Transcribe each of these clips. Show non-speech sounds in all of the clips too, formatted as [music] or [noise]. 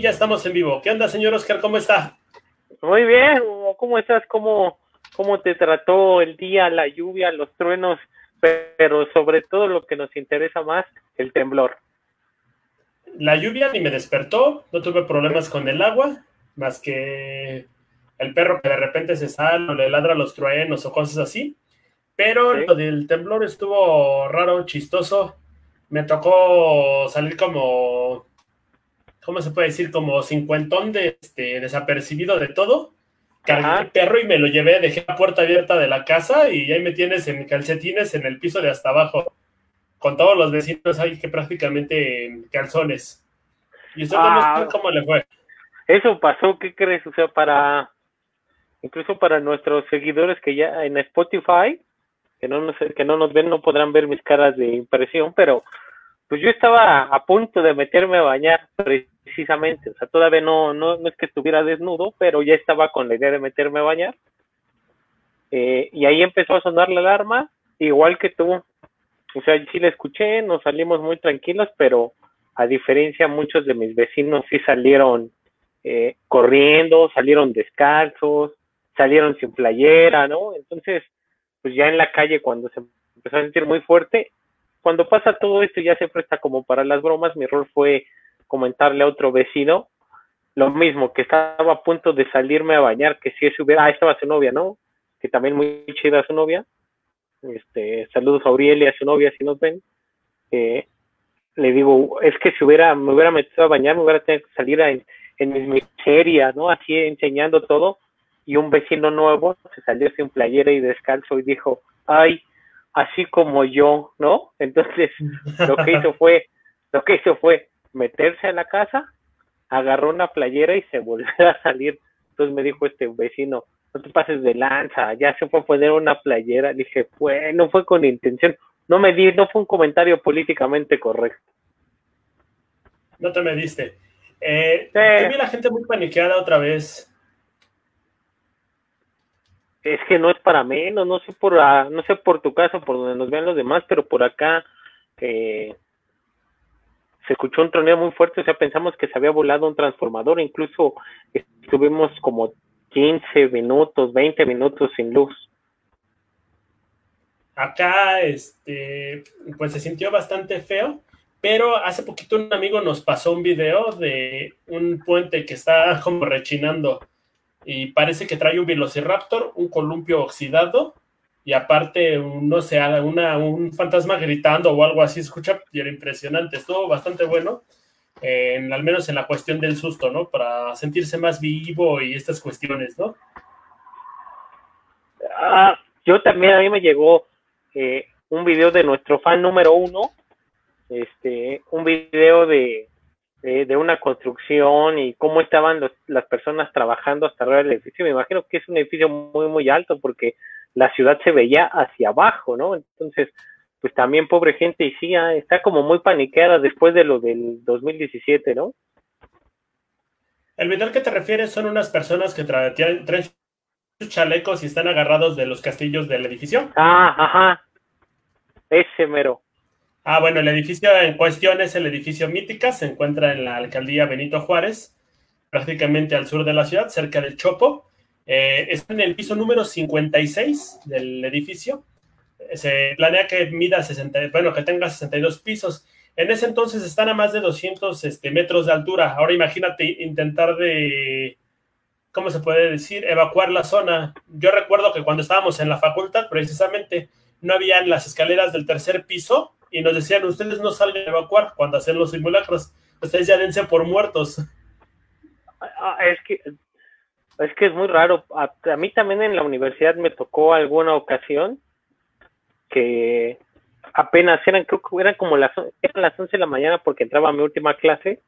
Ya estamos en vivo. ¿Qué onda, señor Oscar? ¿Cómo está? Muy bien, ¿cómo estás? ¿Cómo, cómo te trató el día, la lluvia, los truenos? Pero sobre todo lo que nos interesa más, el temblor. La lluvia ni me despertó, no tuve problemas con el agua, más que el perro que de repente se sale o le ladra los truenos o cosas así. Pero lo del temblor estuvo raro, chistoso. Me tocó salir como ¿cómo se puede decir? Como cincuentón de, este, desapercibido de todo. Cargué el perro y me lo llevé, dejé la puerta abierta de la casa y ahí me tienes en calcetines en el piso de hasta abajo, con todos los vecinos ahí que prácticamente en calzones. ¿Y usted ah, cómo le fue? Eso pasó, ¿qué crees? O sea, para, incluso para nuestros seguidores que ya en Spotify, que no nos, que no nos ven, no podrán ver mis caras de impresión, pero pues yo estaba a punto de meterme a bañar precisamente, o sea, todavía no, no, no es que estuviera desnudo, pero ya estaba con la idea de meterme a bañar. Eh, y ahí empezó a sonar la alarma, igual que tú. O sea, sí la escuché, nos salimos muy tranquilos, pero a diferencia muchos de mis vecinos sí salieron eh, corriendo, salieron descalzos, salieron sin playera, ¿no? Entonces, pues ya en la calle cuando se empezó a sentir muy fuerte, cuando pasa todo esto ya se presta como para las bromas, mi error fue comentarle a otro vecino lo mismo, que estaba a punto de salirme a bañar, que si eso hubiera, ah, estaba su novia, ¿no? Que también muy chida su novia. Este, saludos a Auriel y a su novia si nos ven. Eh, le digo, es que si hubiera, me hubiera metido a bañar, me hubiera tenido que salir en, en mis miseria, ¿no? Así enseñando todo. Y un vecino nuevo se salió sin playera y descalzo y dijo, ay, así como yo, ¿no? Entonces, [laughs] lo que hizo fue, lo que hizo fue meterse a la casa, agarró una playera y se volvió a salir. Entonces me dijo este vecino, no te pases de lanza, ya se fue a poner una playera. dije, fue, no fue con intención. No me di, no fue un comentario políticamente correcto. No te me diste. Eh, vi la gente muy paniqueada otra vez es que no es para menos, no sé por ah, no sé por tu caso, por donde nos vean los demás, pero por acá eh, se escuchó un troneo muy fuerte, o sea, pensamos que se había volado un transformador, incluso estuvimos como 15 minutos, 20 minutos sin luz. Acá, este, pues se sintió bastante feo, pero hace poquito un amigo nos pasó un video de un puente que está como rechinando y parece que trae un Velociraptor, un columpio oxidado y aparte, no sé, una, un fantasma gritando o algo así, escucha, y era impresionante, estuvo bastante bueno, en, al menos en la cuestión del susto, ¿no? Para sentirse más vivo y estas cuestiones, ¿no? Ah, yo también, a mí me llegó eh, un video de nuestro fan número uno, este, un video de, de, una construcción y cómo estaban las personas trabajando hasta arriba del edificio. Me imagino que es un edificio muy, muy alto porque la ciudad se veía hacia abajo, ¿no? Entonces, pues también pobre gente y sí, ah, está como muy paniqueada después de lo del 2017, ¿no? El video al que te refieres son unas personas que traen, traen sus chalecos y están agarrados de los castillos del edificio. Ah, ajá. Ese mero. Ah, bueno, el edificio en cuestión es el edificio Mítica, se encuentra en la alcaldía Benito Juárez, prácticamente al sur de la ciudad, cerca del Chopo. Eh, está en el piso número 56 del edificio. Se planea que mida 60, bueno, que tenga 62 pisos. En ese entonces están a más de 200 este, metros de altura. Ahora imagínate intentar de, ¿cómo se puede decir? Evacuar la zona. Yo recuerdo que cuando estábamos en la facultad, precisamente, no habían las escaleras del tercer piso y nos decían, ustedes no salgan a evacuar cuando hacen los simulacros, ustedes ya dense por muertos. Ah, es que es que es muy raro. A, mí también en la universidad me tocó alguna ocasión que apenas eran, creo que eran como las, eran las 11 de la mañana porque entraba a mi última clase.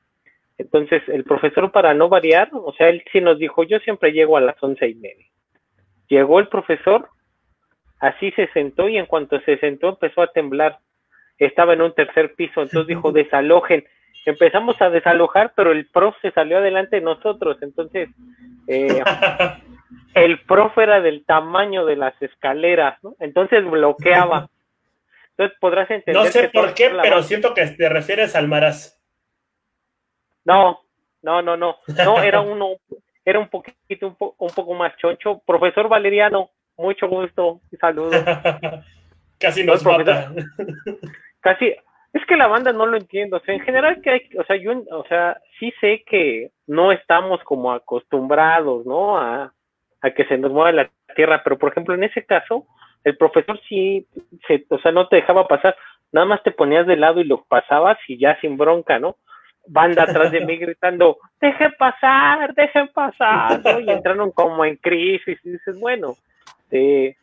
Entonces el profesor para no variar, o sea, él sí nos dijo, yo siempre llego a las once y media. Llegó el profesor, así se sentó y en cuanto se sentó empezó a temblar estaba en un tercer piso, entonces dijo, desalojen. Empezamos a desalojar, pero el prof se salió adelante de nosotros, entonces eh, [laughs] el prof era del tamaño de las escaleras, ¿no? entonces bloqueaba. Entonces podrás entender. No sé por qué, pero siento que te refieres al Maraz. No, no, no, no, no, era uno, era un poquito, un, po, un poco más choncho. Profesor Valeriano, mucho gusto, y saludos. [laughs] Casi nos no mata. Casi, es que la banda no lo entiendo, o sea, en general que hay, o sea, yo, o sea, sí sé que no estamos como acostumbrados, ¿no? A, a que se nos mueva la tierra, pero por ejemplo, en ese caso, el profesor sí, se, o sea, no te dejaba pasar, nada más te ponías de lado y lo pasabas y ya sin bronca, ¿no? Banda atrás de mí [laughs] gritando, deje pasar, deje pasar, ¿no? Y entraron como en crisis y dices, bueno, eh,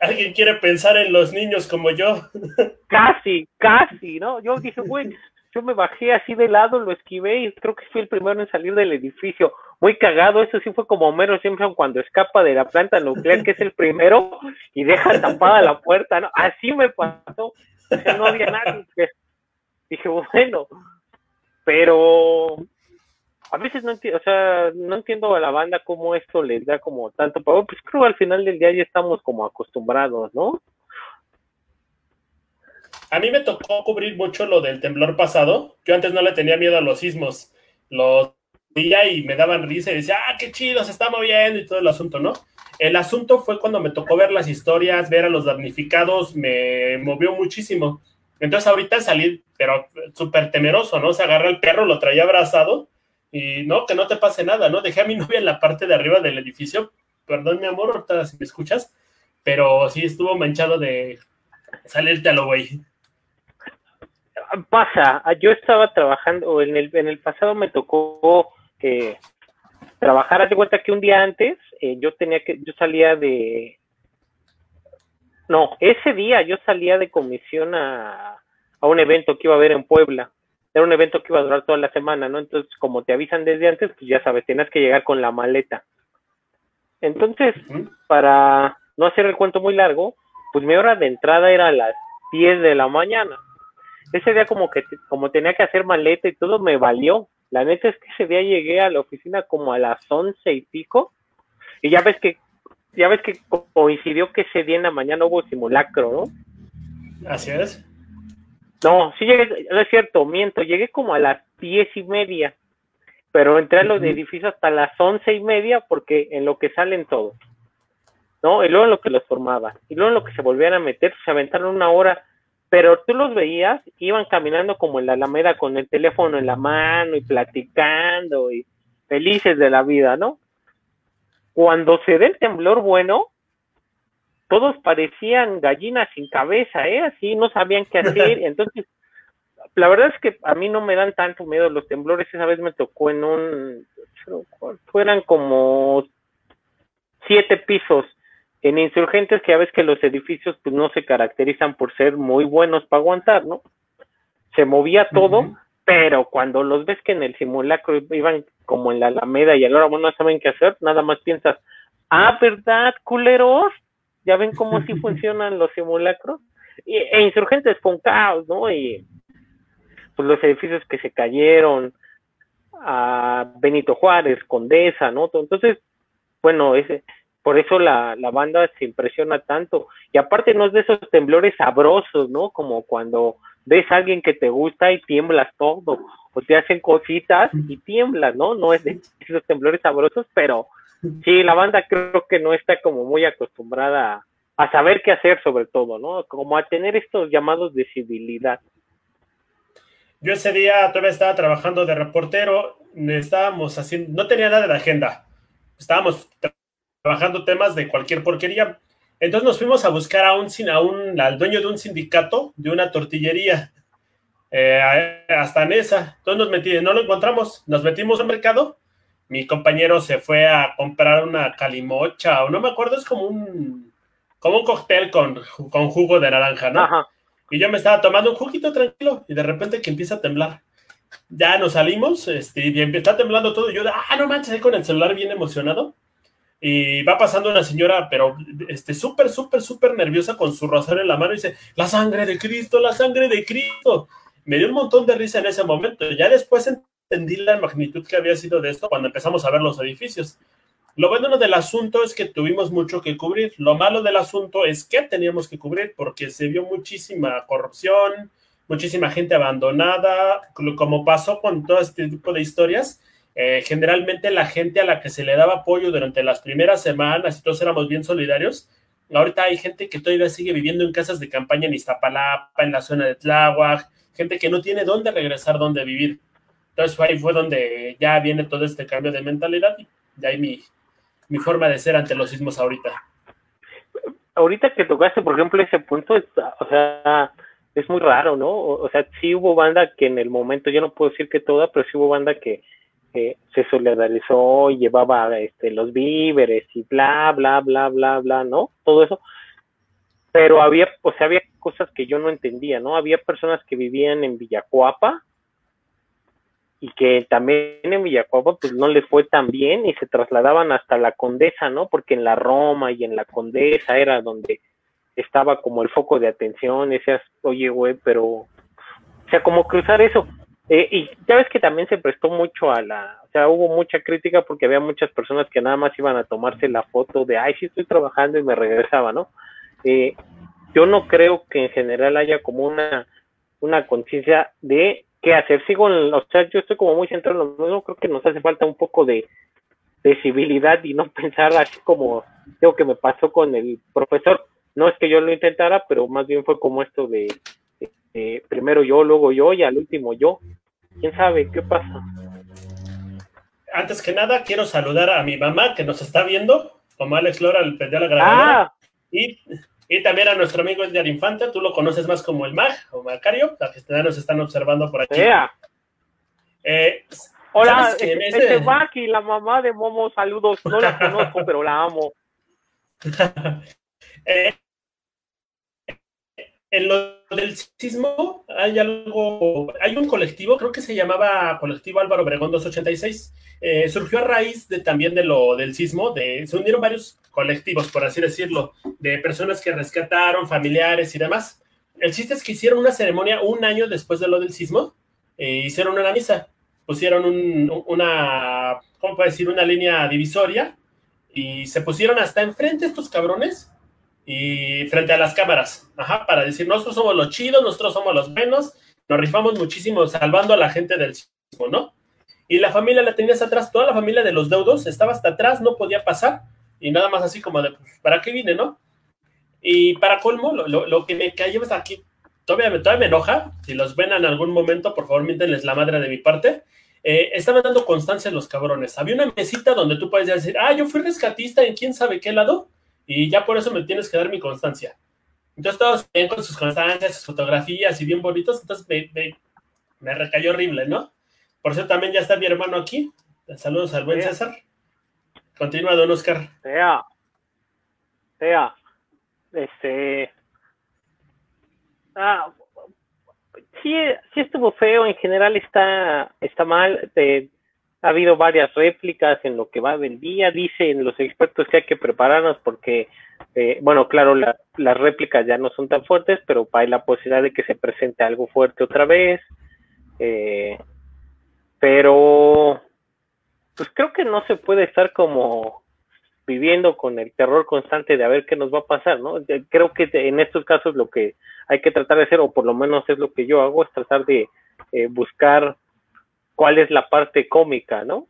¿Alguien quiere pensar en los niños como yo? [laughs] Casi, casi, ¿no? Yo dije, güey, yo me bajé así de lado, lo esquivé y creo que fui el primero en salir del edificio. Muy cagado, eso sí fue como Homero Simpson cuando escapa de la planta nuclear, que es el primero, y deja tapada la puerta, ¿no? Así me pasó. No había nadie. Dije, bueno, pero a veces no entiendo, o sea, no entiendo a la banda cómo esto les da como tanto pavor, pues creo que al final del día ya estamos como acostumbrados, ¿no? A mí me tocó cubrir mucho lo del temblor pasado. Yo antes no le tenía miedo a los sismos. Los veía y me daban risa y decía, ah, qué chido, se está moviendo y todo el asunto, ¿no? El asunto fue cuando me tocó ver las historias, ver a los damnificados, me movió muchísimo. Entonces ahorita salí, pero súper temeroso, ¿no? Se agarra el perro, lo traía abrazado y no, que no te pase nada, ¿no? Dejé a mi [laughs] novia en la parte de arriba del edificio, perdón mi amor, ahorita si me escuchas, pero sí estuvo manchado de salirte a lo güey. Pasa, ah, yo estaba trabajando, en el, en el pasado me tocó eh, trabajar, haz de cuenta que un día antes eh, yo tenía que, yo salía de, no, ese día yo salía de comisión a, a un evento que iba a haber en Puebla era un evento que iba a durar toda la semana, ¿no? Entonces, como te avisan desde antes, pues ya sabes, tenías que llegar con la maleta. Entonces, para no hacer el cuento muy largo, pues mi hora de entrada era a las 10 de la mañana. Ese día como que como tenía que hacer maleta y todo me valió. La neta es que ese día llegué a la oficina como a las 11 y pico y ya ves que ya ves que coincidió que ese día en la mañana hubo simulacro, ¿no? Así es. No, sí llegué, no es cierto, miento, llegué como a las diez y media, pero entré a los edificios hasta las once y media porque en lo que salen todos, ¿no? Y luego en lo que los formaban, y luego en lo que se volvían a meter, se aventaron una hora, pero tú los veías, iban caminando como en la alameda con el teléfono en la mano y platicando y felices de la vida, ¿no? Cuando se dé el temblor bueno, todos parecían gallinas sin cabeza, ¿eh? Así no sabían qué hacer. [laughs] Entonces, la verdad es que a mí no me dan tanto miedo los temblores. Esa vez me tocó en un, fueran como siete pisos. En insurgentes, que a veces que los edificios pues no se caracterizan por ser muy buenos para aguantar, ¿no? Se movía todo, pero cuando los ves que en el simulacro iban como en la alameda y ahora no saben qué hacer, nada más piensas, ah, ¿verdad, culeros? ya ven cómo así [laughs] funcionan los simulacros. Y, e insurgentes fue un caos, ¿no? Y pues los edificios que se cayeron, a Benito Juárez, Condesa, ¿no? Entonces, bueno, ese, por eso la, la, banda se impresiona tanto. Y aparte no es de esos temblores sabrosos, ¿no? Como cuando ves a alguien que te gusta y tiemblas todo, o te hacen cositas y tiemblas, ¿no? No es de esos temblores sabrosos, pero Sí, la banda creo que no está como muy acostumbrada a, saber qué hacer sobre todo, ¿no? Como a tener estos llamados de civilidad. Yo ese día todavía estaba trabajando de reportero, estábamos haciendo, no tenía nada de la agenda, estábamos trabajando temas de cualquier porquería. Entonces nos fuimos a buscar a un, a un al dueño de un sindicato de una tortillería eh, hasta en esa. Entonces nos metimos, no lo encontramos, nos metimos al mercado mi compañero se fue a comprar una calimocha, o no me acuerdo, es como un, como un cóctel con, con jugo de naranja, ¿no? Ajá. Y yo me estaba tomando un juguito tranquilo y de repente que empieza a temblar. Ya nos salimos este, y está temblando todo. Y yo, ah, no manches, ahí con el celular bien emocionado. Y va pasando una señora, pero este, súper, súper, súper nerviosa con su rosario en la mano y dice, la sangre de Cristo, la sangre de Cristo. Me dio un montón de risa en ese momento. Ya después entendí la magnitud que había sido de esto cuando empezamos a ver los edificios. Lo bueno del asunto es que tuvimos mucho que cubrir. Lo malo del asunto es que teníamos que cubrir porque se vio muchísima corrupción, muchísima gente abandonada, como pasó con todo este tipo de historias. Eh, generalmente la gente a la que se le daba apoyo durante las primeras semanas y todos éramos bien solidarios, ahorita hay gente que todavía sigue viviendo en casas de campaña en Iztapalapa, en la zona de Tláhuac, gente que no tiene dónde regresar, dónde vivir. Entonces ahí fue donde ya viene todo este cambio de mentalidad y de ahí mi, mi forma de ser ante los sismos ahorita. Ahorita que tocaste, por ejemplo, ese punto, o sea, es muy raro, ¿no? O, sea, sí hubo banda que en el momento, yo no puedo decir que toda, pero sí hubo banda que se solidarizó y llevaba este, los víveres y bla, bla, bla, bla, bla, ¿no? Todo eso. Pero había, o sea, había cosas que yo no entendía, ¿no? Había personas que vivían en Villacuapa y que también en Villacuapa pues no les fue tan bien y se trasladaban hasta la Condesa, ¿no? Porque en la Roma y en la Condesa era donde estaba como el foco de atención, decías, oye, güey, pero, o sea, como cruzar eso. Eh, y ya ves que también se prestó mucho a la, o sea, hubo mucha crítica porque había muchas personas que nada más iban a tomarse la foto de, ay, sí estoy trabajando y me regresaba, ¿no? Eh, yo no creo que en general haya como una, una conciencia de qué hacer. Sigo, en, o sea, yo estoy como muy centrado en lo mismo, creo que nos hace falta un poco de, de civilidad y no [laughs] pensar así como creo que me pasó con el profesor no es que yo lo intentara, pero más bien fue como esto de, primero yo, luego yo y al último yo. ¿Quién sabe qué pasa? Antes que nada, quiero saludar a mi mamá que nos está viendo, como Alex Lora, el de la grabadora. Ah. Y, también a nuestro amigo Edgar Infante, tú lo conoces más como el Mag o Macario, la que nos están observando por aquí. Eh, Hola, este Mag y la mamá de Momo, saludos. No la conozco, pero la amo. [laughs] eh, en lo del sismo hay algo, hay un colectivo, creo que se llamaba Colectivo Álvaro Obregón 286, eh, surgió a raíz de también de lo del sismo, de, se unieron varios colectivos, por así decirlo, de personas que rescataron, familiares y demás. El chiste es que hicieron una ceremonia un año después de lo del sismo, eh, hicieron una misa, pusieron una, ¿cómo puedo decir? Una línea divisoria y se pusieron hasta enfrente estos cabrones y frente a las cámaras, ajá, para decir, nosotros somos los chidos, nosotros somos los buenos, nos rifamos muchísimo salvando a la gente del sismo, ¿no? Y la familia la tenías atrás, toda la familia de los deudos estaba hasta atrás, no podía pasar, y nada más así como de, pues, ¿para qué vine, no? Y para colmo, lo, que me cayó es aquí, todavía, todavía me enoja, si los ven en algún momento, por favor, mítenles la madre de mi parte, eh, estaban dando constancia los cabrones. Había una mesita donde tú puedes decir, ah, yo fui rescatista en quién sabe qué lado, y ya por eso me tienes que dar mi constancia. Entonces todos ven con sus constancias, sus fotografías y bien bonitos, entonces me, me, recayó horrible, ¿no? Por eso también ya está mi hermano aquí. Saludos al buen César. Continúa, don Oscar. Sea, sea, este... Ah, sí, sí estuvo feo, en general está, está mal. Ha habido varias réplicas en lo que va del día. Dicen los expertos que hay que prepararnos porque, eh, bueno, claro, las réplicas ya no son tan fuertes, pero hay la posibilidad de que se presente algo fuerte otra vez. Eh, pero, pues creo que no se puede estar como viviendo con el terror constante de a ver qué nos va a pasar, ¿no? Creo que en estos casos lo que hay que tratar de hacer, o por lo menos es lo que yo hago, es tratar de eh, buscar cuál es la parte cómica, ¿no?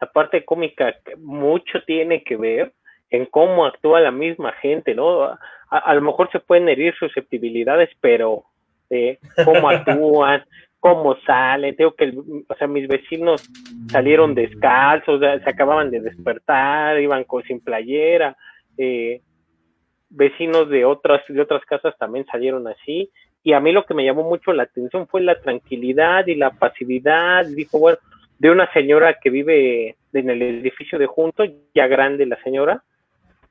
La parte cómica mucho tiene que ver en cómo actúa la misma gente, ¿no? A, lo mejor se pueden herir susceptibilidades, pero eh, cómo [laughs] actúan, cómo salen. Tengo que, o sea, mis vecinos salieron descalzos, se acababan de despertar, iban con, sin playera. Eh, vecinos de otras de otras casas también salieron así y a mí lo que me llamó mucho la atención fue la tranquilidad y la pasividad, dijo, bueno, de una señora que vive en el edificio de junto, ya grande la señora,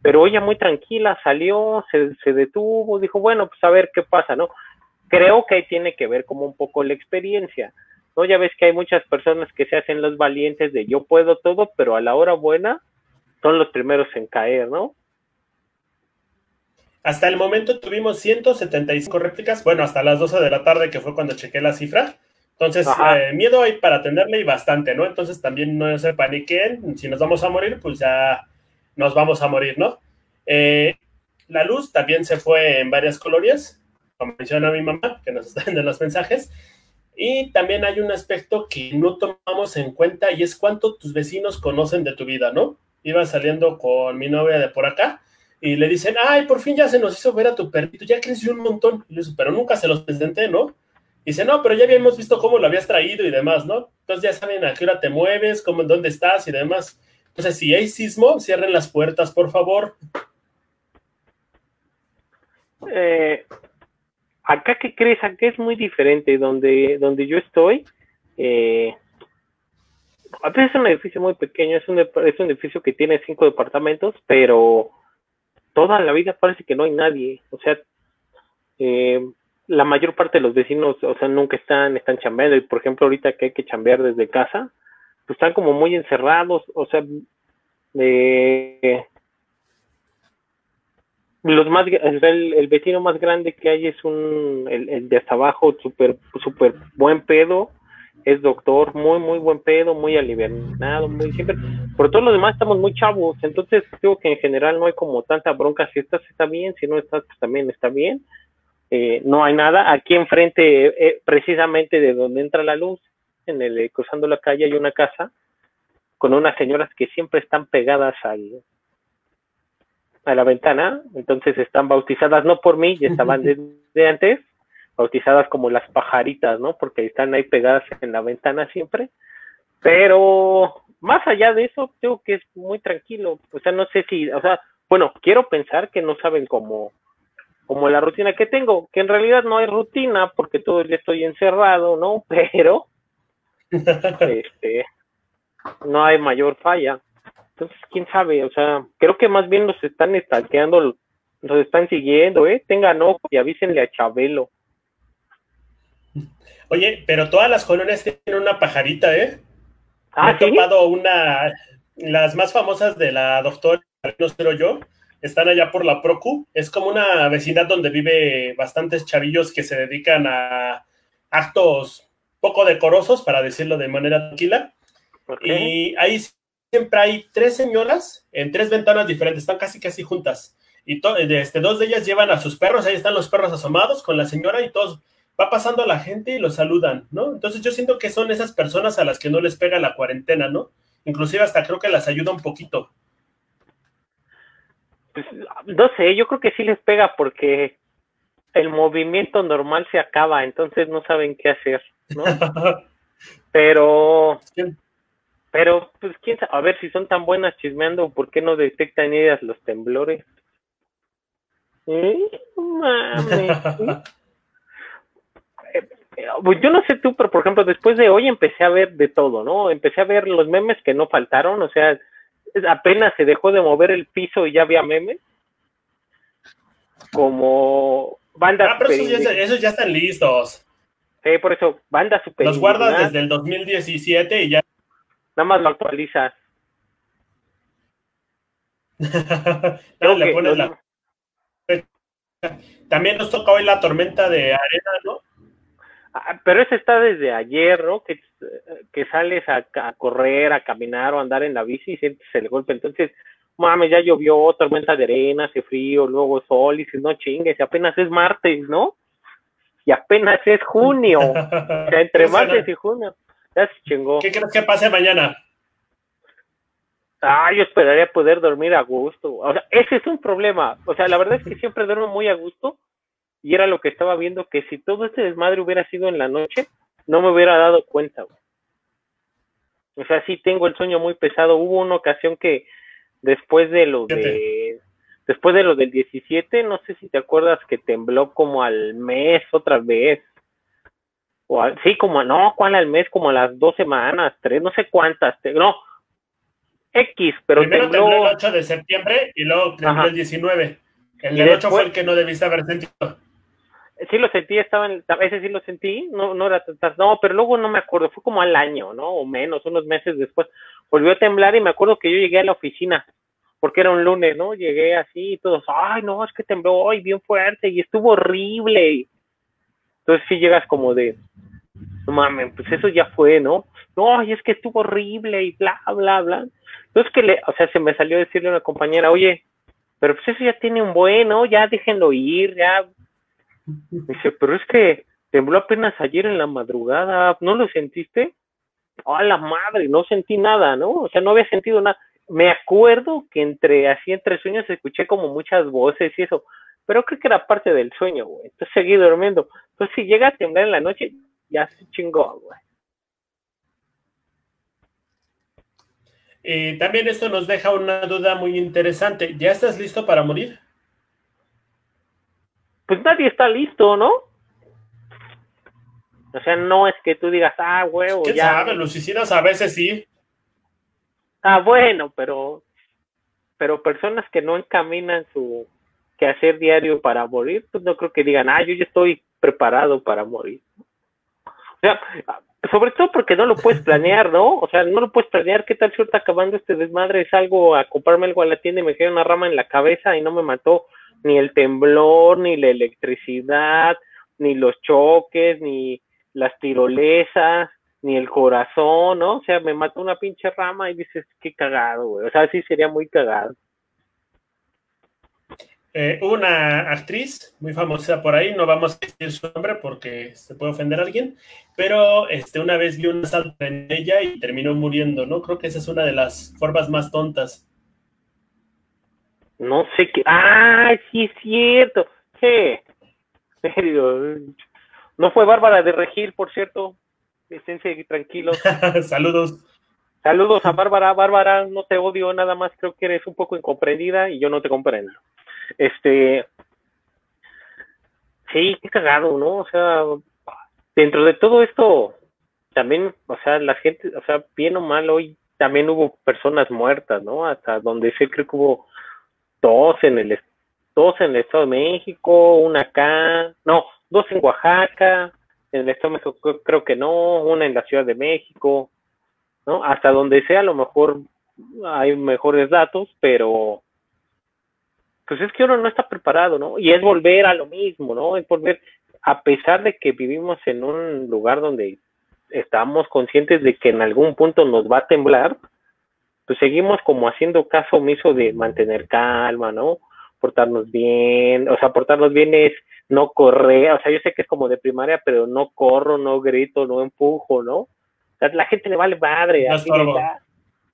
pero ella muy tranquila salió, se, se detuvo, dijo, bueno, pues a ver qué pasa, ¿no? Creo que ahí tiene que ver como un poco la experiencia, ¿no? Ya ves que hay muchas personas que se hacen los valientes de yo puedo todo, pero a la hora buena son los primeros en caer, ¿no? Hasta el momento tuvimos 175 réplicas, bueno, hasta las 12 de la tarde, que fue cuando chequé la cifra. Entonces, eh, miedo hay para atenderle y bastante, ¿no? Entonces también no se paniquen, si nos vamos a morir, pues ya nos vamos a morir, ¿no? Eh, la luz también se fue en varias colonias. Como menciona mi mamá, que nos [laughs] está viendo los mensajes. Y también hay un aspecto que no tomamos en cuenta y es cuánto tus vecinos conocen de tu vida, ¿no? Iba saliendo con mi novia de por acá y le dicen, ay, por fin ya se nos hizo ver a tu perrito, ya creció un montón. Pero nunca se los presenté, ¿no? Dice, no, pero ya habíamos visto cómo lo habías traído y demás, ¿no? Entonces ya saben a qué hora te mueves, cómo, dónde estás y demás. Entonces, si hay sismo, cierren las puertas, por favor. Eh, acá, ¿qué crees? Acá es muy diferente. Donde, donde yo estoy, eh, a veces es un edificio muy pequeño, es un, es un edificio que tiene cinco departamentos, pero toda la vida parece que no hay nadie. O sea, eh, la mayor parte de los vecinos, o sea, nunca están, están chambeando. Y por ejemplo, ahorita que hay que chambear desde casa, pues están como muy encerrados. O sea, eh, los más el, vecino más grande que hay es un el, de hasta abajo súper super buen pedo es doctor muy muy buen pedo muy aliviado muy siempre por todos los demás estamos muy chavos entonces creo que en general no hay como tanta bronca si estás está bien si no estás pues también está bien eh, no hay nada aquí enfrente eh, precisamente de donde entra la luz en el eh, cruzando la calle hay una casa con unas señoras que siempre están pegadas al a la ventana, entonces están bautizadas no por mí, ya estaban [laughs] desde antes, bautizadas como las pajaritas, ¿no? Porque están ahí pegadas en la ventana siempre. Pero más allá de eso, creo que es muy tranquilo. O sea, no sé si, o sea, bueno, quiero pensar que no saben cómo, como la rutina que tengo, que en realidad no hay rutina porque todo el día estoy encerrado, ¿no? [laughs] Pero [laughs] este, no hay mayor falla. Entonces, quién sabe, o sea, creo que más bien nos están estalqueando, nos están siguiendo, ¿eh? Tengan ojo y avísenle a Chabelo. Oye, pero todas las colonias tienen una pajarita, ¿eh? Ah, Me he topado una, las más famosas de la doctora, no sé yo, están allá por la Procu. Es como una vecindad donde vive bastantes chavillos que se dedican a actos poco decorosos, para decirlo de manera tranquila. Y ahí siempre hay tres señoras en tres ventanas diferentes, están casi casi juntas. Y este, dos de ellas llevan a sus perros, ahí están los perros asomados con la señora y todos va pasando la gente y los saludan, ¿no? Entonces yo siento que son esas personas a las que no les pega la cuarentena, ¿no? Inclusive hasta creo que las ayuda un poquito. Pues, no sé, yo creo que sí les pega porque el movimiento normal se acaba, entonces no saben qué hacer, ¿no? [laughs] Pero pero, pues, quién sabe, a ver si son tan buenas chismeando, ¿por qué no detectan ellas los temblores? [laughs] ¿Eh? Yo no sé tú, pero por ejemplo, después de hoy empecé a ver de todo, ¿no? Empecé a ver los memes que no faltaron, o sea, apenas se dejó de mover el piso y ya había memes. Como bandas. Ah, pero esos ya, están listos. Sí, por eso, bandas super. Los guardas desde el 2017 y ya Nada más lo actualizas. [laughs] También nos toca hoy la tormenta de arena, ¿no? Ah, pero ese está desde ayer, ¿no? Que, que sales a, correr, a caminar o andar en la bici y sientes el golpe. Entonces, mames, ya llovió, tormenta de arena, hace frío, luego sol, y si no chingues, apenas es martes, ¿no? Y apenas es junio. [laughs] o sea, entre martes y junio. ¿Qué crees que pase mañana? Ah, yo esperaría poder dormir a gusto. O sea, ese es un problema. O sea, la verdad es que siempre duermo muy a gusto. Y era lo que estaba viendo, que si todo este desmadre hubiera sido en la noche, no me hubiera dado cuenta. O sea, sí tengo el sueño muy pesado. Hubo una ocasión que después de lo de después de lo del 17, no sé si te acuerdas que tembló como al mes otra vez o sí, como, no, ¿cuál al mes? Como a las dos semanas, tres, no sé cuántas, no, X, pero Primero tembló, el 8 de septiembre y luego tembló el 19. El del 8 fue el que no debiste haber sentido. Sí lo sentí, estaba en, ese sí lo sentí, no, no era no, pero luego no me acuerdo, fue como al año, ¿no? O menos, unos meses después. Volvió a temblar y me acuerdo que yo llegué a la oficina, porque era un lunes, ¿no? Llegué así y todos, ay, no, es que tembló hoy bien fuerte y estuvo horrible. Entonces sí llegas como de, no mames, pues eso ya fue, ¿no? No, y es que estuvo horrible y bla, bla, bla. Entonces que le, o sea, se me salió a decirle a una compañera, oye, pero pues eso ya tiene un bueno, ya déjenlo ir, ya. Dice, pero es que tembló apenas ayer en la madrugada, ¿no lo sentiste? A la madre, no sentí nada, ¿no? O sea, no había sentido nada. Me acuerdo que entre, así entre sueños escuché como muchas voces y eso, pero creo que era parte del sueño, güey. Entonces seguí durmiendo. Entonces si llega a temblar en la noche, ya se chingó, güey. Y también esto nos deja una duda muy interesante. ¿Ya estás listo para morir? Pues nadie está listo, ¿no? O sea, no es que tú digas, ah, huevo, ¿Quién ya. sabe? Los suicidas a veces sí. Ah, bueno, pero pero personas que no encaminan su quehacer diario para morir, pues no creo que digan, ah, yo ya estoy preparado para morir. O sea, sobre todo porque no lo puedes planear, ¿no? O sea, no lo puedes planear. ¿Qué tal si está acabando este desmadre? Es algo a comprarme algo a la tienda y me queda una rama en la cabeza y no me mató ni el temblor, ni la electricidad, ni los choques, ni las tirolesas, ni el corazón, ¿no? O sea, me mató una pinche rama y dices, qué cagado, güey. O sea, sí sería muy cagado. Eh, una actriz muy famosa por ahí, no vamos a decir su nombre porque se puede ofender a alguien, pero este, una vez vi un asalto en ella y terminó muriendo, ¿no? Creo que esa es una de las formas más tontas. No sé qué. ¡Ah, sí es cierto! ¿Qué? serio. No fue Bárbara de Regil, por cierto. Esténse tranquilos. [laughs] Saludos. Saludos a Bárbara. Bárbara, no te odio, nada más creo que eres un poco incomprendida y yo no te comprendo. Este. Sí, qué cagado, ¿no? O sea, dentro de todo esto, también, o sea, la gente, o sea, bien o mal, hoy también hubo personas muertas, ¿no? Hasta donde sé, creo que hubo dos en el dos en el Estado de México, una acá, no, dos en Oaxaca, en el Estado de México creo que no, una en la Ciudad de México, ¿no? Hasta donde sea, a lo mejor hay mejores datos, pero pues es que uno no está preparado, ¿no? Y es volver a lo mismo, ¿no? Es volver, a pesar de que vivimos en un lugar donde estamos conscientes de que en algún punto nos va a temblar, pues seguimos como haciendo caso omiso de mantener calma, ¿no? Portarnos bien, o sea, portarnos bien es no correr, o sea, yo sé que es como de primaria, pero no corro, no grito, no empujo, ¿no? O sea, la gente le vale madre, así de,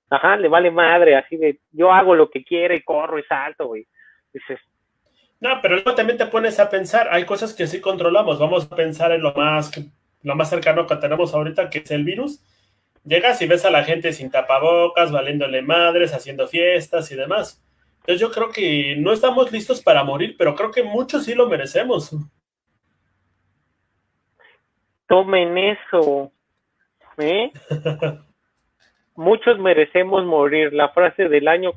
ajá, le vale madre, así de, yo hago lo que quiera y corro y salto, güey. Dices, No, pero luego también te pones a pensar, hay cosas que sí controlamos. Vamos a pensar en lo más, lo más cercano que tenemos ahorita, que es el virus. Llegas y ves a la gente sin tapabocas, valiéndole madres, haciendo fiestas y demás. Entonces yo creo que no estamos listos para morir, pero creo que muchos sí lo merecemos. tomen eso, ¿eh? [laughs] Muchos merecemos morir. La frase del año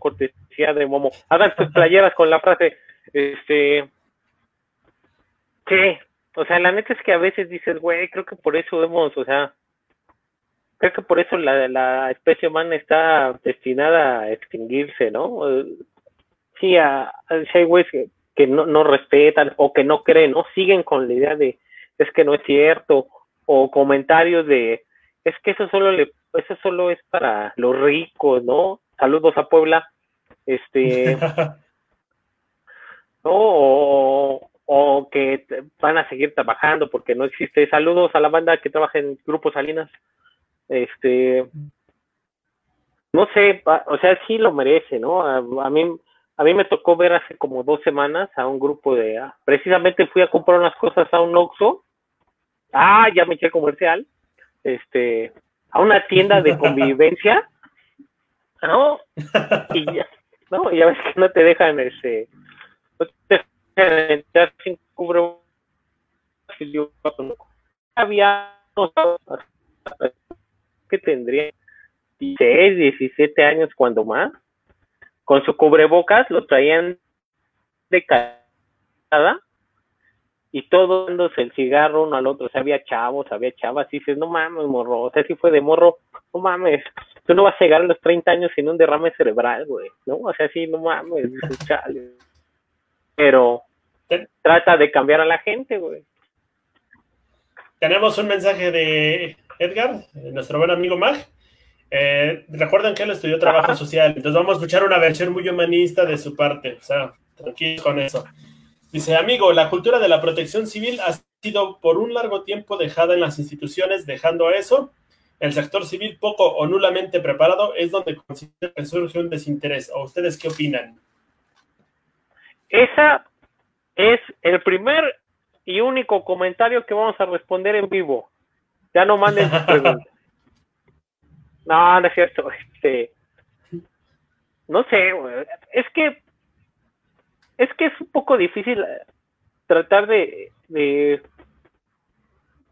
de Momo. Hagan sus playeras con la frase, este, ¿qué? O sea, la neta es que a veces dices, güey, creo que por eso hemos, o sea, creo que por eso la, la especie humana está destinada a extinguirse, ¿no? Sí, a, sí hay güeyes que, que no, no respetan o que no creen, ¿no? Siguen con la idea de, es que no es cierto, o comentarios de, es que eso solo le, eso solo es para los ricos, ¿no? Saludos a Puebla, este, [laughs] ¿no? O, o que van a seguir trabajando porque no existe. Saludos a la banda que trabaja en Grupo Salinas. Este, no sé, o sea, sí lo merece, ¿no? A, a mí, a mí me tocó ver hace como dos semanas a un grupo de, ah, precisamente fui a comprar unas cosas a un Oxxo. Ah, ya me eché comercial. Este, a una tienda de [laughs] convivencia. ¿No? Y ya, [laughs] no, ya ves que no te dejan, este, no te dejan entrar sin cubrebocas. Había, que tendría 16, 17 años cuando más, con su cubrebocas lo traían de cada y todos dándose el cigarro uno al otro, o sea, había chavos, había chavas, y dices, no mames, morro, o sea, si fue de morro, no mames, tú no vas a llegar a los 30 años sin un derrame cerebral, güey, ¿no? O sea, sí, no mames, [laughs] chale. Pero trata de cambiar a la gente, güey. Tenemos un mensaje de Edgar, nuestro buen amigo Mag. Eh, recuerden que él estudió trabajo Ajá. social, entonces vamos a escuchar una versión muy humanista de su parte, o sea, tranquilos con eso. Dice, amigo, la cultura de la protección civil ha sido por un largo tiempo dejada en las instituciones, dejando a eso. El sector civil poco o nulamente preparado es donde considero que surge un desinterés. ¿O ustedes qué opinan? Esa es el primer y único comentario que vamos a responder en vivo. Ya no manden sus [laughs] preguntas. No, no es cierto. Este, no sé, es que es que es un poco difícil tratar de, de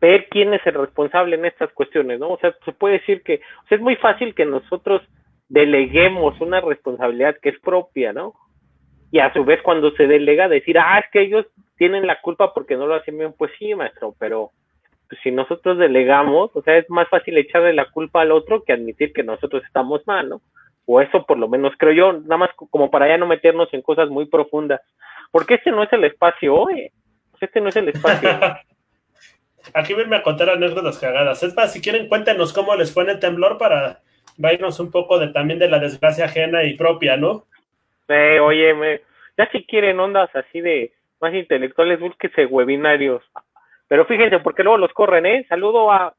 ver quién es el responsable en estas cuestiones, ¿no? O sea, se puede decir que o sea, es muy fácil que nosotros deleguemos una responsabilidad que es propia, ¿no? Y a su vez cuando se delega decir, ah, es que ellos tienen la culpa porque no lo hacen bien, pues sí, maestro, pero pues, si nosotros delegamos, o sea, es más fácil echarle la culpa al otro que admitir que nosotros estamos mal, ¿no? O eso por lo menos creo yo, nada más como para ya no meternos en cosas muy profundas. Porque este no es el espacio, hoy. Este no es el espacio. [laughs] Aquí venme a contar anécdotas cagadas. Es más, si quieren, cuéntenos cómo les fue en el temblor para reírnos un poco de también de la desgracia ajena y propia, ¿no? Eh, oye, ya si quieren ondas así de más intelectuales, búsquese webinarios. Pero fíjense, porque luego los corren, ¿eh? Saludo a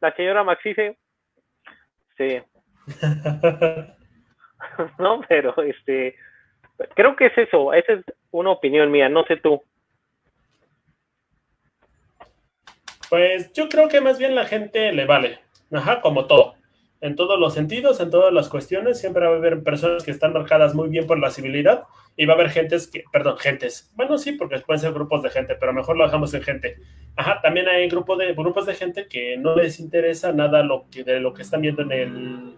la señora Maxice. Sí. [laughs] no, pero este, creo que es eso, esa es una opinión mía, no sé tú. Pues yo creo que más bien la gente le vale, ajá, como todo. En todos los sentidos, en todas las cuestiones, siempre va a haber personas que están marcadas muy bien por la civilidad y va a haber gentes que, perdón, gentes. Bueno, sí, porque pueden ser grupos de gente, pero mejor lo dejamos en gente. Ajá, también hay grupos de, grupos de gente que no les interesa nada lo que, de lo que están viendo en el,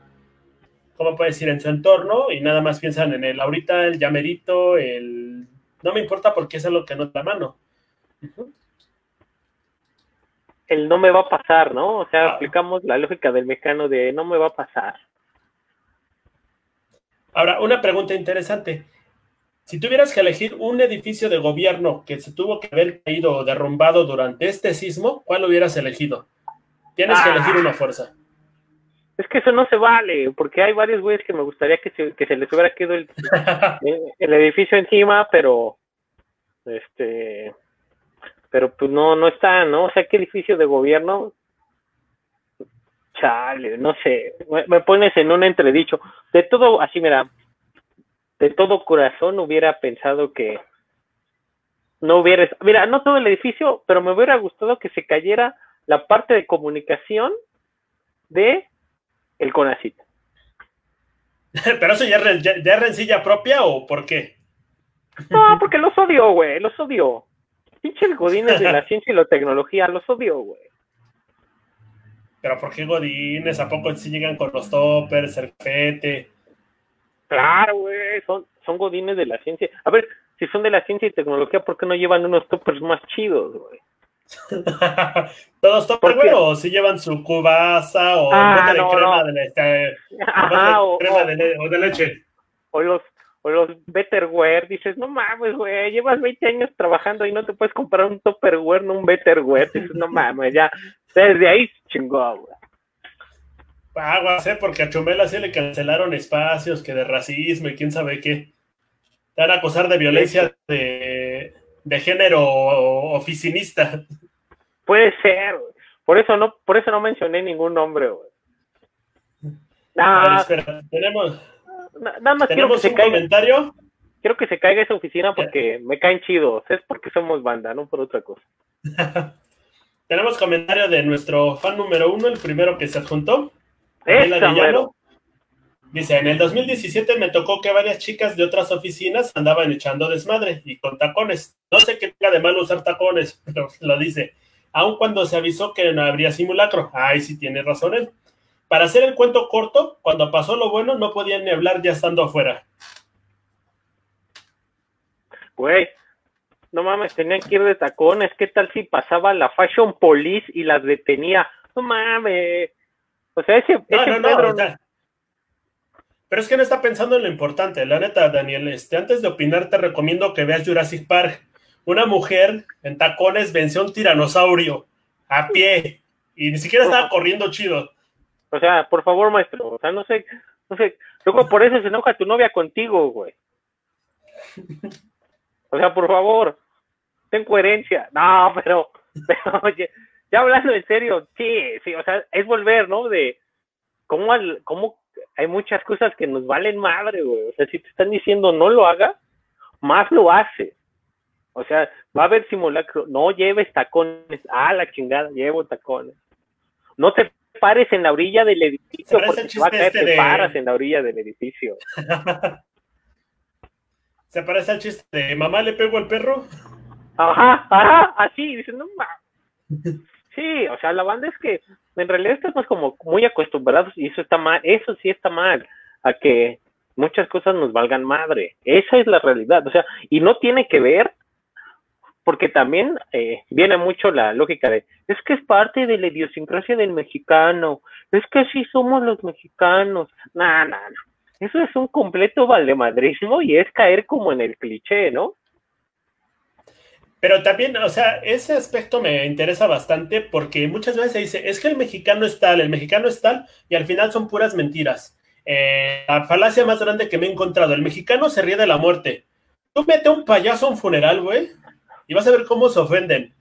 ¿cómo puede decir? En su entorno y nada más piensan en el ahorita, el llamerito, el... No me importa porque es lo que no da mano el no me va a pasar, ¿no? O sea, ah. aplicamos la lógica del mecano de no me va a pasar. Ahora, una pregunta interesante. Si tuvieras que elegir un edificio de gobierno que se tuvo que haber caído o derrumbado durante este sismo, ¿cuál hubieras elegido? Tienes que elegir una fuerza. Es que eso no se vale, porque hay varios güeyes que me gustaría que se, que se les hubiera quedado el, [laughs] el edificio encima, pero este pero pues no, no está, ¿no? O sea, qué edificio de gobierno, chale, no sé, me, pones en un entredicho. De todo, así mira, de todo corazón hubiera pensado que no hubiera, mira, no todo el edificio, pero me hubiera gustado que se cayera la parte de comunicación de el CONACIT. [laughs] ¿Pero eso ya, ya, ya es rencilla propia o por qué? No, porque los odio, güey, los odio. Pinches godines de la [laughs] ciencia y la tecnología, los odio, güey. Pero ¿por qué godines? ¿A poco si llegan con los toppers, el fete? Claro, güey, son, son godines de la ciencia. A ver, si son de la ciencia y tecnología, ¿por qué no llevan unos toppers más chidos, güey? [laughs] ¿Todos toppers, güey? ¿O si llevan su cubaza o ah, de crema, de, este, crema de, o de leche? O los, o los Betterware, dices, no mames, güey, llevas 20 años trabajando y no te puedes comprar un Topperware, no un Betterware, dices, no mames, ya, desde ahí chingó, güey. Aguas, ¿eh? Porque a Chumela sí le cancelaron espacios, que de racismo y quién sabe qué. Te van a acusar de violencia de, de género oficinista. Puede ser, güey. Por eso no, por eso no mencioné ningún nombre, güey. Ah, espera, tenemos, Nada más quiero que se caiga. comentario? Quiero que se caiga esa oficina porque me caen chidos. Es porque somos banda, no por otra cosa. [laughs] Tenemos comentario de nuestro fan número uno, el primero que se adjuntó. Dice, en el 2017 me tocó que varias chicas de otras oficinas andaban echando desmadre y con tacones. No sé qué tenga de malo usar tacones, [laughs] pero lo dice. Aun cuando se avisó que no habría simulacro. Ay, sí tiene razón él. Para hacer el cuento corto, cuando pasó lo bueno, no podían ni hablar ya estando afuera. Güey, no mames, tenían que ir de tacones. ¿Qué tal si pasaba la Fashion Police y las detenía? No mames. O sea, ese, no, no, no, Pero es que no está pensando en lo importante. La neta, Daniel, este, antes de opinar, te recomiendo que veas Jurassic Park. Una mujer en tacones venció a un tiranosaurio a pie y ni siquiera estaba [laughs] corriendo chido. O sea, por favor, maestro, o sea, no sé, no sé, luego por eso se enoja tu novia contigo, güey. O sea, por favor. ten coherencia. No, pero, pero oye, ya hablando en serio, sí, sí, o sea, es volver, ¿no? De cómo, al, cómo hay muchas cosas que nos valen madre, güey. O sea, si te están diciendo no lo haga, más lo hace. O sea, va a haber simulacro, no lleves tacones, ah, la chingada, llevo tacones. No te pares en la orilla del edificio porque te va a caer, este te paras en la orilla del edificio. [laughs] Se parece al chiste de mamá le pego al perro. Ajá, ajá, así, dice, no Sí, o sea, la banda es que en realidad estamos como muy acostumbrados y eso está mal, eso sí está mal, a que muchas cosas nos valgan madre. Esa es la realidad, o sea, y no tiene que ver porque también eh, viene mucho la lógica de, es que es parte de la idiosincrasia del mexicano, es que así somos los mexicanos. No, no, no. Eso es un completo valemadrismo y es caer como en el cliché, ¿no? Pero también, o sea, ese aspecto me interesa bastante porque muchas veces se dice, es que el mexicano es tal, el mexicano es tal, y al final son puras mentiras. Eh, la falacia más grande que me he encontrado, el mexicano se ríe de la muerte. Tú mete un payaso a un funeral, güey, y vas a ver cómo se ofenden.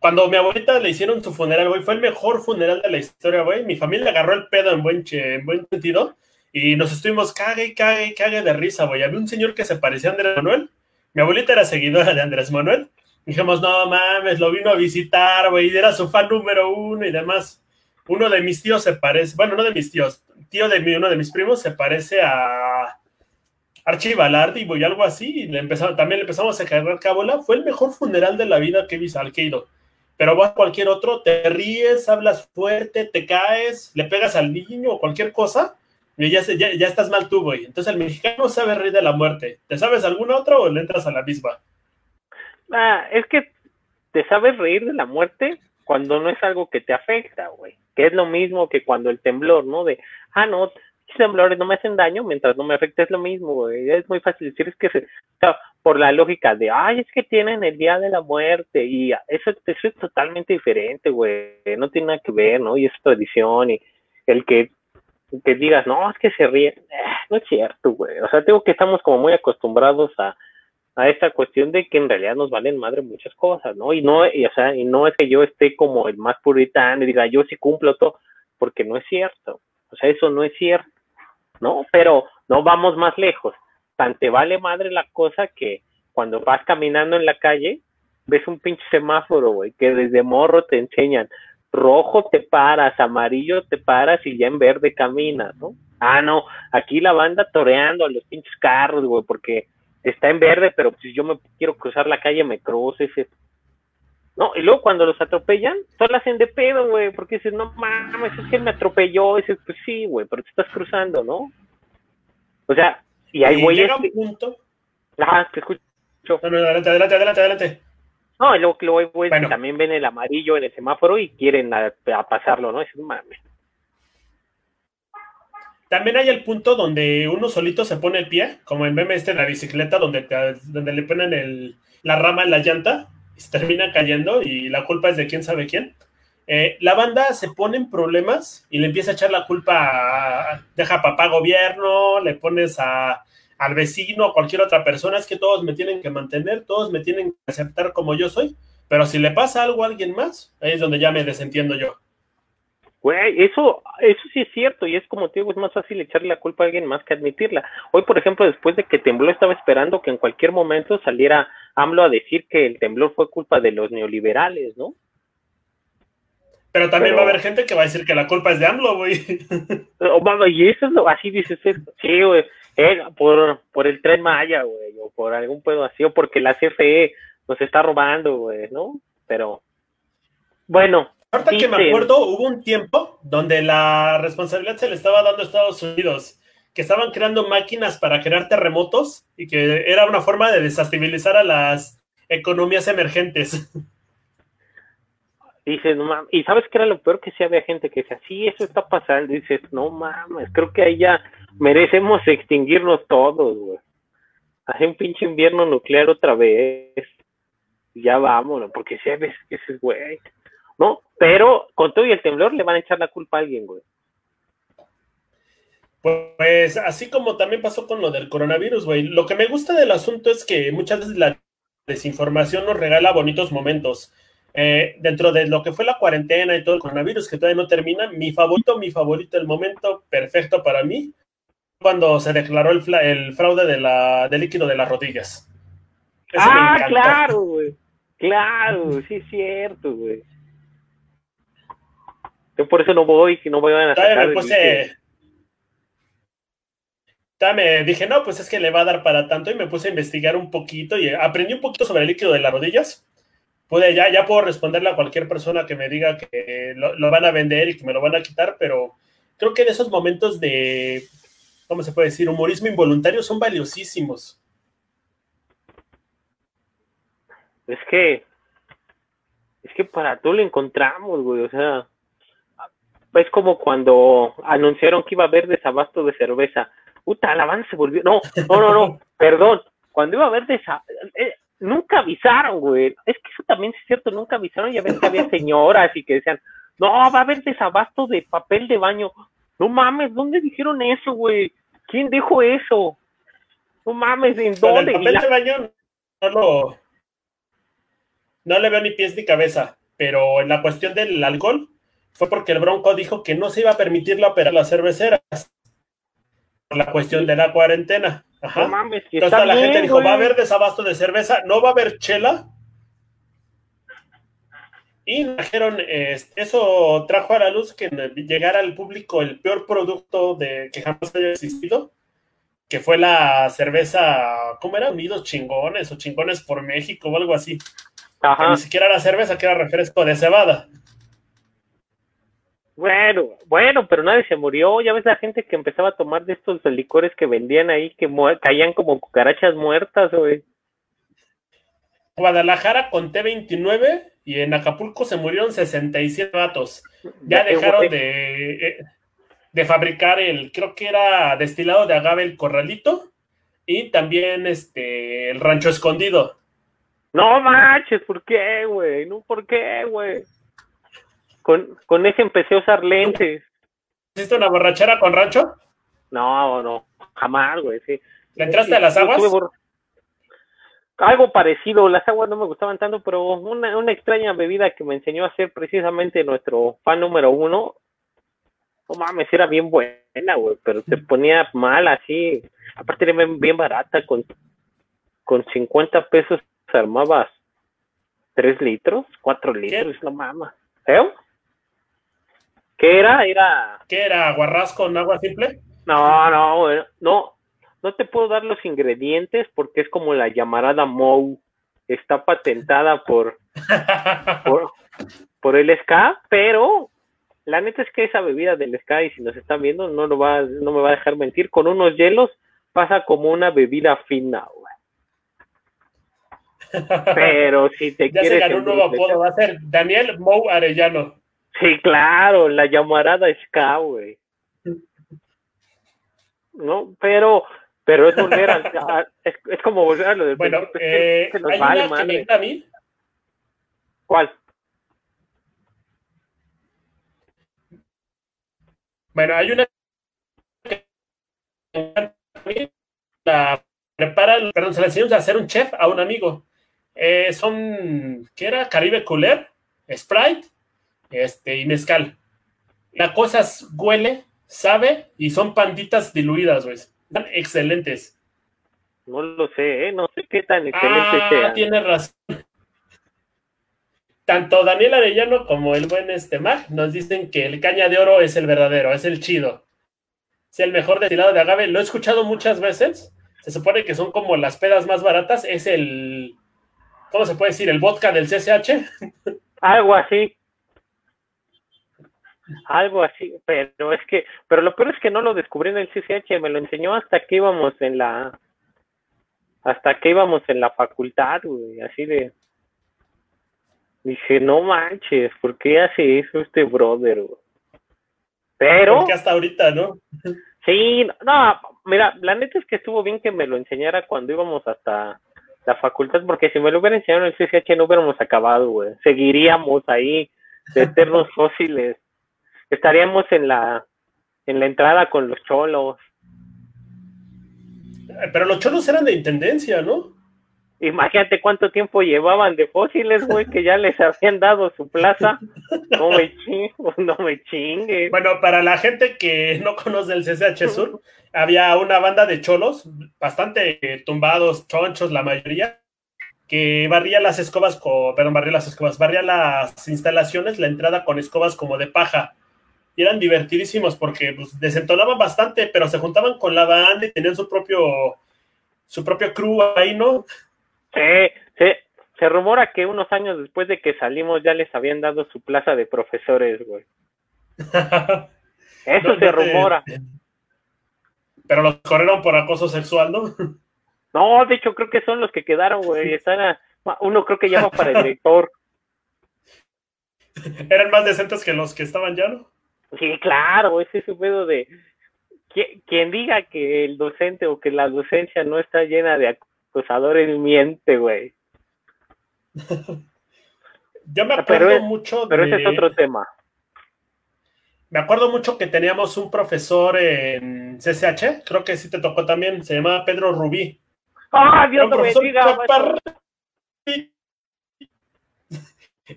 Cuando mi abuelita le hicieron su funeral, güey, fue el mejor funeral de la historia, güey. Mi familia agarró el pedo en buen, en buen sentido y nos estuvimos cague, cague, cague de risa, güey. Había un señor que se parecía a Andrés Manuel. Mi abuelita era seguidora de Andrés Manuel. Dijimos, no mames, lo vino a visitar, güey, era su fan número uno y demás. Uno de mis tíos se parece, bueno, no de mis tíos, tío de mí, uno de mis primos se parece a Archivalardi y algo así, y le también le empezamos a cargar cábola, fue el mejor funeral de la vida que he visto, al que he ido. Pero vas a cualquier otro, te ríes, hablas fuerte, te caes, le pegas al niño o cualquier cosa, y ya, ya, estás mal tú, güey. Entonces el mexicano sabe reír de la muerte. ¿Te sabes alguna otra o le entras a la misma? Ah, es que te sabes reír de la muerte cuando no es algo que te afecta, güey. Que es lo mismo que cuando el temblor, ¿no? De, ah, no, temblores no me hacen daño mientras no me afecte es lo mismo, güey. Es muy fácil decir, es que se, por la lógica de, ay, es que tienen el día de la muerte y eso, es totalmente diferente, güey. No tiene nada que ver, ¿no? Y es tradición y el que, que digas, no, es que se ríe, eh, no es cierto, güey. O sea, tengo que estamos como muy acostumbrados a, a esta cuestión de que en realidad nos valen madre muchas cosas, ¿no? Y no, y, o sea, y no es que yo esté como el más puritano y diga, yo sí cumplo todo, porque no es cierto. O sea, eso no es cierto. ¿No? Pero no vamos más lejos. Tan te vale madre la cosa que cuando vas caminando en la calle, ves un pinche semáforo, güey, que desde morro te enseñan, rojo te paras, amarillo te paras y ya en verde caminas, ¿no? Ah, no, aquí la banda toreando a los pinches carros, güey, porque está en verde, pero si yo me quiero cruzar la calle, me cruzo ese no, y luego cuando los atropellan, todos la hacen de pedo, güey, porque dices, no mames, es que él me atropelló. Y dices, pues sí, güey, pero te estás cruzando, ¿no? O sea, y hay güeyes. Llega un punto. Ajá, te escucho. adelante, adelante, adelante, adelante. No, y luego luego hay güeyes que también ven el amarillo en el semáforo y quieren a, pasarlo, ¿no? Un mames. También hay el punto donde uno solito se pone el pie, como en meme este de la bicicleta, donde, donde le ponen el, la rama en la llanta se termina cayendo y la culpa es de quién sabe quién. Eh, la banda se pone en problemas y le empieza a echar la culpa, a, deja papá gobierno, le pones a, al vecino, a cualquier otra persona, es que todos me tienen que mantener, todos me tienen que aceptar como yo soy, pero si le pasa algo a alguien más, ahí es donde ya me desentiendo yo. Güey, eso, eso sí es cierto, y es como te digo, es más fácil echarle la culpa a alguien más que admitirla. Hoy, por ejemplo, después de que tembló, estaba esperando que en cualquier momento saliera AMLO a decir que el temblor fue culpa de los neoliberales, ¿no? Pero también va a haber gente que va a decir que la culpa es de AMLO, güey. [laughs] y eso es lo, así dices, sí, güey, eh, por, por el tren Maya, güey, o por algún pedo así, o porque la CFE nos está robando, güey, ¿no? Pero, bueno, Ahorita que me acuerdo, hubo un tiempo donde la responsabilidad se le estaba dando a Estados Unidos, que estaban creando máquinas para crear terremotos y que era una forma de desestabilizar a las economías emergentes. [laughs] Dices, no mames, y sabes que era lo peor que si había gente que decía, sí, eso está pasando, dices, no mames, creo que ahí ya merecemos extinguirnos todos, güey. Hace un pinche invierno nuclear otra vez. Ya vámonos, porque si hay veces que ese güey, ¿no? Pero con todo y el temblor le van a echar la culpa a alguien, güey. Pues así como también pasó con lo del coronavirus, güey. Lo que me gusta del asunto es que muchas veces la desinformación nos regala bonitos momentos. Eh, dentro de lo que fue la cuarentena y todo el coronavirus que todavía no termina, mi favorito, mi favorito, el momento perfecto para mí, cuando se declaró el, el fraude de la, del líquido de las rodillas. ah, claro, güey. Claro, sí es cierto, güey. Yo por eso no voy, si no voy a sacar. Me dije, no, pues es que le va a dar para tanto y me puse a investigar un poquito y aprendí un poquito sobre el líquido de las rodillas. Pude, ya, ya puedo responderle a cualquier persona que me diga que lo, van a vender y que me lo van a quitar, pero creo que de esos momentos de, ¿cómo se puede decir? Humorismo involuntario son valiosísimos. Es que, es que para todo lo encontramos, güey, o sea, es como cuando anunciaron que iba a haber desabasto de cerveza. Puta, la banda se volvió. No, no, no, no, [laughs] perdón. Cuando iba a haber desabasto. Eh, nunca avisaron, güey. Es que eso también es cierto, nunca avisaron. Ya ves que había señoras y que decían, no, va a haber desabasto de papel de baño. No mames, ¿dónde dijeron eso, güey? ¿Quién dijo eso? No mames, ¿en dónde? El papel de baño no lo. No le veo ni pies ni cabeza, pero en la cuestión del alcohol, fue porque el Bronco dijo que no se iba a permitir la operación las cerveceras la cuestión de la cuarentena. Ajá. Entonces la gente dijo, va a haber desabasto de cerveza, no va a haber chela. Y dijeron, eso trajo a la luz que llegara al público el peor producto de que jamás haya existido, que fue la cerveza, ¿cómo era? Unidos chingones o chingones por México o algo así. Ajá. ni siquiera era cerveza, que era refresco de cebada. Bueno, bueno, pero nadie se murió. Ya ves la gente que empezaba a tomar de estos licores que vendían ahí, que caían como cucarachas muertas, güey. Guadalajara con T29 y en Acapulco se murieron 67 vatos. Ya dejaron de, eh, de fabricar el, creo que era destilado de agave el corralito y también este el rancho escondido. No manches, ¿por qué, güey? No, ¿por qué, güey? Con, con ese empecé a usar lentes. ¿Hiciste una borrachera con rancho? No, no, jamás, güey, sí. ¿Le entraste a las aguas? Algo parecido, las aguas no me gustaban tanto, pero una, una extraña bebida que me enseñó a hacer precisamente nuestro fan número uno, no mames, era bien buena, güey, pero te ponía mal así. Aparte era bien, barata, con, con 50 pesos armabas 3 litros, 4 litros, no mames. ¿Eh? ¿Qué era? Era. ¿Qué era? ¿Aguarrás con agua simple? No, no, no. No te puedo dar los ingredientes porque es como la llamarada Mou. Está patentada por, [laughs] por, el SK, pero la neta es que esa bebida del SK, y si nos están viendo, no, lo va, no me va a dejar mentir, con unos hielos pasa como una bebida fina, [laughs] Pero si te ya quieres. Se ganó un nuevo apodo, va a ser Daniel Mou Arellano. Sí, claro, la llamarada Ska, güey. No, pero, pero es volver [laughs] a, es, es, como volver a lo del Bueno, eh, que hay vale, una que a mí. ¿Cuál? Bueno, hay una que la prepara, perdón, se la enseñamos a hacer un chef a un amigo. Eh, son, ¿qué era? Caribe Cooler, Sprite este, y mezcal. La cosa huele, sabe y son panditas diluidas, güey. Están excelentes. No lo sé, ¿eh? no sé qué tan excelente ah, sea. Tiene razón. Tanto Daniel Arellano como el buen este Mag nos dicen que el caña de oro es el verdadero, es el chido. Es el mejor destilado de agave. Lo he escuchado muchas veces. Se supone que son como las pedas más baratas. Es el. ¿Cómo se puede decir? El vodka del CCH. [laughs] Algo así. Algo así, pero es que, pero lo peor es que no lo descubrí en el CCH, me lo enseñó hasta que íbamos en la, hasta que íbamos en la facultad, güey, así de, dije, no manches, ¿por qué hace eso este brother? Pero... Porque hasta ahorita, ¿no? Sí, no, mira, la neta es que estuvo bien que me lo enseñara cuando íbamos hasta la facultad, porque si me lo hubiera enseñado en el CCH no hubiéramos acabado, güey. Seguiríamos ahí, de eternos [laughs] fósiles estaríamos en la en la entrada con los cholos. Pero los cholos eran de intendencia, ¿no? Imagínate cuánto tiempo llevaban de fósiles, güey, que ya les habían dado su plaza. No me chingue, no me chingue. Bueno, para la gente que no conoce el CCH Sur, había una banda de cholos, bastante tumbados, chonchos, la mayoría, que barría las escobas, con, perdón, barría las escobas, barría las instalaciones, la entrada con escobas como de paja. Y eran divertidísimos porque pues, desentonaban bastante, pero se juntaban con la banda y tenían su propio, su propio crew ahí, ¿no? Sí, sí. Se rumora que unos años después de que salimos ya les habían dado su plaza de profesores, güey. [laughs] Eso se rumora. Pero los corrieron por acoso sexual, ¿no? [laughs] No, de hecho creo que son los que quedaron, güey. Están uno creo que llama para el [laughs] director. Eran más decentes que los que estaban ya, ¿no? Sí, claro, ese es un pedo de quien diga que el docente o que la docencia no está llena de acosadores miente, güey. [laughs] Yo me acuerdo mucho Pero ese es otro tema. Me acuerdo mucho que teníamos un profesor en CCH, creo que sí te tocó también, se llamaba Pedro Rubí. ¡Ah, Dios me diga!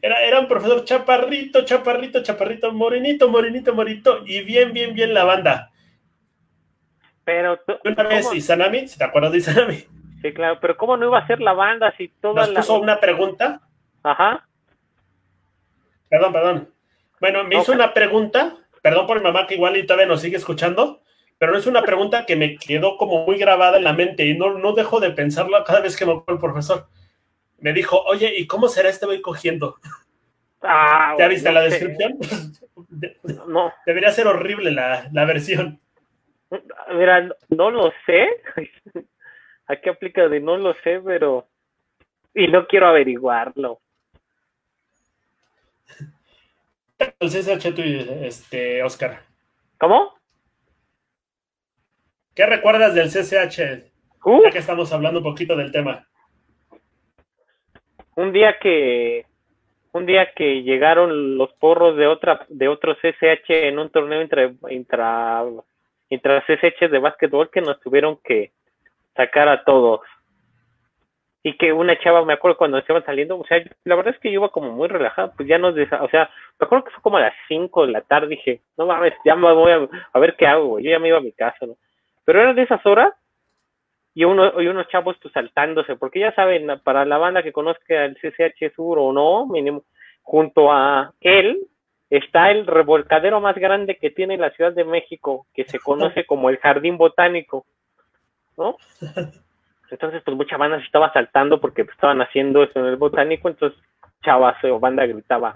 Era, era un profesor chaparrito, chaparrito, chaparrito, morenito, morenito, morenito, y bien, bien, bien la banda. Pero una vez Izanami, ¿te acuerdas de Izanami? Sí, claro, pero ¿cómo no iba a ser la banda si toda Nos puso una pregunta. Ajá. Perdón, perdón. Bueno, me hizo una pregunta, perdón por mi mamá que igual y todavía nos sigue escuchando, pero es una pregunta que me quedó como muy grabada en la mente y no, no dejo de pensarla cada vez que me acuerdo el profesor. Me dijo, oye, ¿y cómo será este voy cogiendo? Ah, ¿Ya viste la descripción? [laughs] no. Debería ser horrible la, la versión. Mira, no lo sé. [laughs] Aquí aplica de no lo sé, pero... Y no quiero averiguarlo. El CSH este, Oscar. ¿Cómo? ¿Qué recuerdas del CCH? Uh. ya que estamos hablando un poquito del tema. Un día que un día que llegaron los porros de otra de otro CCH en un torneo intra intra, intra de básquetbol que nos tuvieron que sacar a todos y que una chava, me acuerdo cuando estaban saliendo, o sea, la verdad es que yo iba como muy relajada, pues ya nos, o sea, me acuerdo que fue como a las 5 de la tarde, dije, no mames, ya me voy a, ver qué hago, yo ya me iba a mi casa, ¿no? Pero eran de esas horas y, uno, y unos chavos pues saltándose, porque ya saben, para la banda que conozca el CCH Sur o no, mínimo, junto a él está el revolcadero más grande que tiene la Ciudad de México, que se conoce como el Jardín Botánico, ¿no? [laughs] Entonces, pues mucha banda se estaba saltando porque pues, estaban haciendo eso en el botánico, entonces chavas o banda gritaba,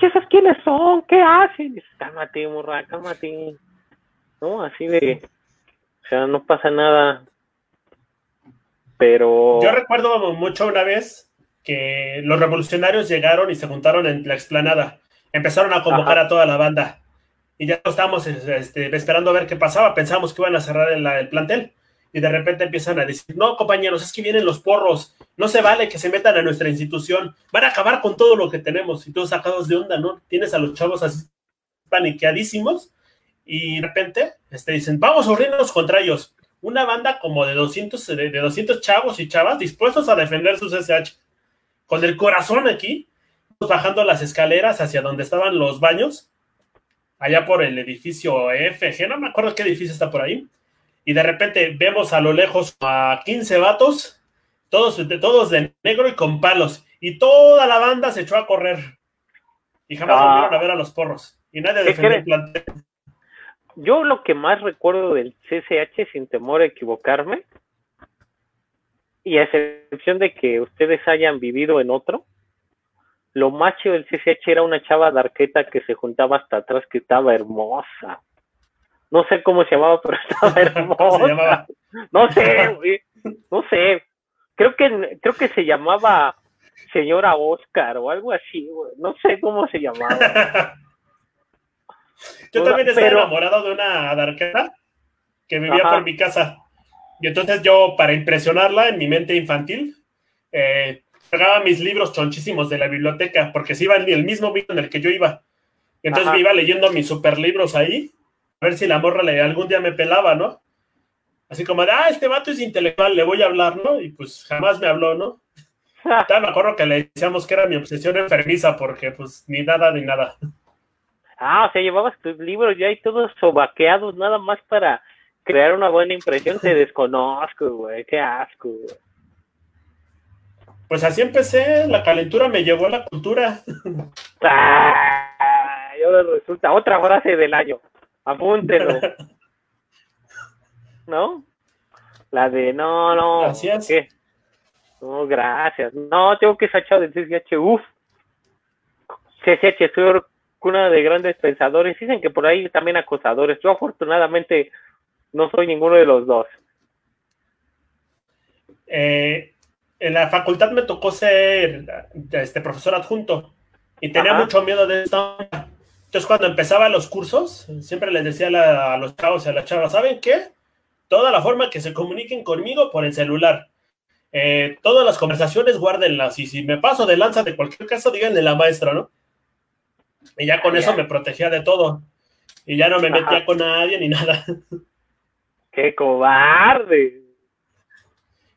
¿y esos quiénes son? ¿Qué hacen? Y dices, cálmate, morra, cálmate. ¿No? Así de, o sea, no pasa nada. Pero... Yo recuerdo mucho una vez que los revolucionarios llegaron y se juntaron en la explanada. Empezaron a convocar a toda la banda. Y ya estábamos este, esperando a ver qué pasaba. Pensamos que iban a cerrar el plantel y de repente empiezan a decir, no, compañeros, es que vienen los porros, no se vale que se metan a nuestra institución, van a acabar con todo lo que tenemos, y todos sacados de onda, ¿no? Tienes a los chavos así paniqueadísimos, y de repente este, dicen, vamos a unirnos contra ellos. Una banda como de 200, de, 200 chavos y chavas dispuestos a defender sus SH, con el corazón aquí, bajando las escaleras hacia donde estaban los baños, allá por el edificio FG, no me acuerdo qué edificio está por ahí, y de repente vemos a lo lejos a 15 vatos, todos, todos de negro y con palos, y toda la banda se echó a correr. Y jamás ah. volvieron a ver a los porros. Y nadie defendió el plantel. Yo lo que más recuerdo del CCH, sin temor a equivocarme, y a excepción de que ustedes hayan vivido en otro, lo macho del CCH era una chava de arqueta que se juntaba hasta atrás que estaba hermosa. No sé cómo se llamaba, pero [laughs] estaba hermosa. No sé, güey. No sé. Creo que, creo que se llamaba señora Oscar o algo así, güey. No sé cómo se llamaba. [laughs] Yo también estaba enamorado de una darquera que vivía por mi casa. Y entonces yo, para impresionarla en mi mente infantil, eh, pagaba mis libros chonchísimos de la biblioteca, porque se iba en el mismo video en el que yo iba. Y entonces me iba leyendo mis super libros ahí a ver si la morra le, algún día me pelaba, ¿no? Así como de, ah, este vato es intelectual, le voy a hablar, ¿no? Y pues jamás me habló, ¿no? [laughs] Ya me acuerdo que le decíamos que era mi obsesión enfermiza porque pues ni nada ni nada. Ah, o sea, llevabas tus libros ya ahí todos sobaqueados nada más para crear una buena impresión. Te [laughs] desconozco, güey, qué asco, güey. Pues así empecé, la calentura me llevó a la cultura. [laughs] Ah, y ahora resulta otra frase del año. Apúntelo. [laughs] ¿No? La de no, no. Gracias. ¿qué? No, gracias. No, tengo que sachar del CCH. Uf. CCH, soy una de grandes pensadores. Dicen que por ahí también acosadores. Yo afortunadamente no soy ninguno de los dos. Eh, en la facultad me tocó ser este profesor adjunto y tenía Ajá. mucho miedo de esto. Entonces, cuando empezaba los cursos, siempre les decía a, la- a los chavos y a las chavas, ¿saben qué? Toda la forma que se comuniquen conmigo por el celular. Eh, todas las conversaciones guárdenlas y si me paso de lanza de cualquier caso, díganle a la maestra, ¿no? Y ya con Ah, eso me protegía de todo. Y ya no me metía Ajá. con nadie ni nada. ¡Qué cobarde!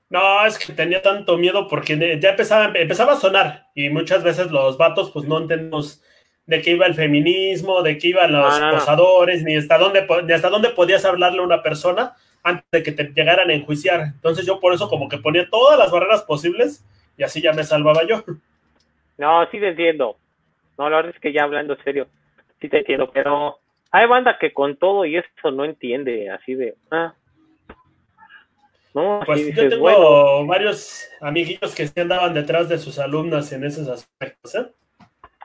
No, es que tenía tanto miedo porque ya empezaba, empezaba a sonar y muchas veces los vatos pues no entendemos de qué iba el feminismo, de qué iban los no. acosadores, ni hasta dónde ni hasta dónde podías hablarle a una persona antes de que te llegaran a enjuiciar. Entonces yo por eso como que ponía todas las barreras posibles y así ya me salvaba yo. No, sí te entiendo. No, la verdad es que ya hablando serio, sí te entiendo, pero hay banda que con todo y eso no entiende, así de, ah. No, así Pues yo tengo bueno, varios amiguitos que se andaban detrás de sus alumnas en esos aspectos, ¿eh?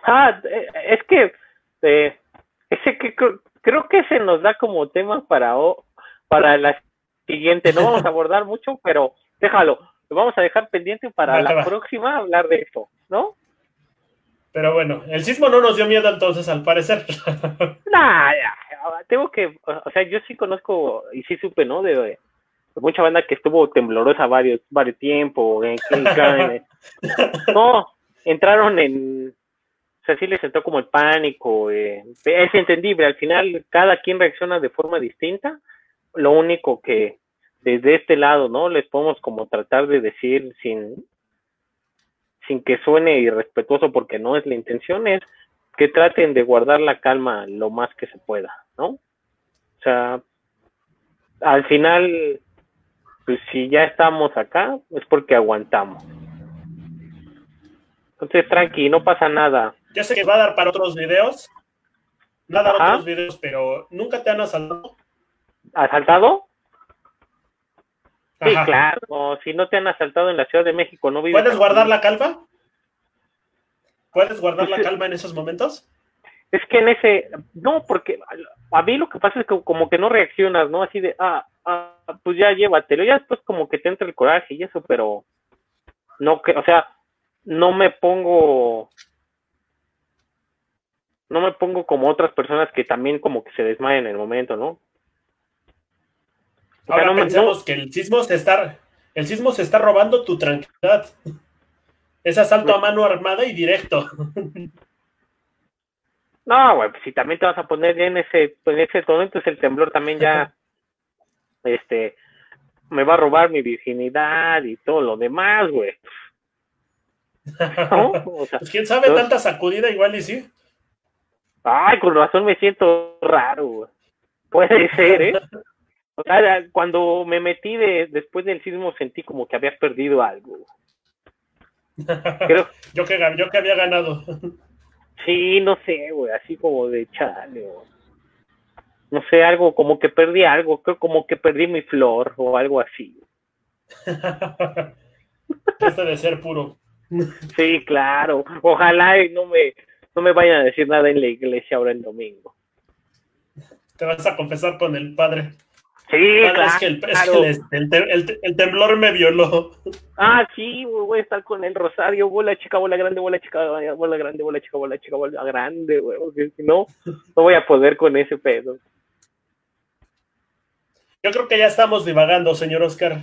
ah, eh, es que eh, ese que cr- creo que se nos da como tema para para la siguiente, no vamos a [laughs] abordar mucho, pero déjalo, lo vamos a dejar pendiente para Va, la va. próxima hablar de esto, ¿no? Pero bueno, el sismo no nos dio miedo entonces al parecer. [laughs] Nah, tengo que, o sea, yo sí conozco y sí supe, ¿no? De, de mucha banda que estuvo temblorosa varios, varios tiempo, en, en- en- [laughs] no, entraron en, o sea, sí les entró como el pánico, eh, es entendible, al final cada quien reacciona de forma distinta, lo único que desde este lado, ¿no? Les podemos como tratar de decir sin, sin que suene irrespetuoso porque no es la intención, es que traten de guardar la calma lo más que se pueda, ¿no? O sea, al final, pues si ya estamos acá, es porque aguantamos. Entonces, tranqui, no pasa nada. Yo sé que va a dar para otros videos. Va a dar Ajá. otros videos, pero nunca te han asaltado. ¿Asaltado? Sí, Ajá. claro. O si no te han asaltado en la Ciudad de México, ¿no vives ¿Puedes guardar la calma? ¿Puedes guardar Pues, la calma en esos momentos? Es que en ese, no, porque a mí lo que pasa es que como que no reaccionas, ¿no? Así de, ah, ah, pues ya llévatelo, ya después como que te entra el coraje y eso, pero no que, o sea, no me pongo, no me pongo como otras personas que también como que se desmayan en el momento, ¿no? Ahora no no- que el sismo se está, el sismo se está robando tu tranquilidad. Es asalto a mano armada y directo. No, güey, pues si también te vas a poner en ese, en ese tono, entonces el temblor también ya, este, me va a robar mi virginidad y todo lo demás, güey. ¿no? O sea, [laughs] Pues quién sabe, Entonces- tanta sacudida igual y sí. ay, con razón me siento raro, güey. Puede ser, ¿eh? [laughs] O sea, cuando me metí de, después del sismo sentí como que había perdido algo. [laughs] Creo, Yo que, yo que había ganado. sí, no sé, güey, así como de chale, güey. No sé, algo, como que perdí algo, creo como que perdí mi flor o algo así. [laughs] Este de ser puro. Sí, claro. Ojalá y no me, no me vayan a decir nada en la iglesia ahora el domingo. Te vas a confesar con el padre. Sí, claro. es que, el, es que el- el el te- el temblor me violó. Ah, sí, voy a estar con el rosario, bola chica, bola grande, bola chica, bola grande, bola chica, bola chica, bola grande, güey, si no, no voy a poder con ese pedo. Yo creo que ya estamos divagando, señor Oscar.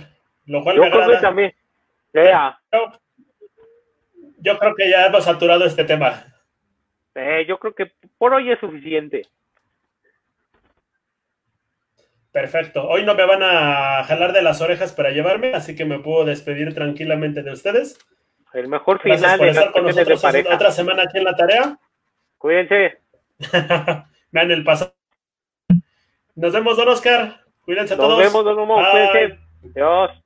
Lo cual Yo me creo que también. Ya, Yo, yo creo que ya hemos saturado este tema. eh, yo creo que por hoy es suficiente. Perfecto. Hoy no me van a jalar de las orejas para llevarme, así que me puedo despedir tranquilamente de ustedes. El mejor final de estar con nosotros otra semana aquí en la tarea. Cuídense. [laughs] Vean el pasado. Nos vemos, don Oscar. Cuídense todos. Nos vemos, don Humo. Cuídense. Adiós.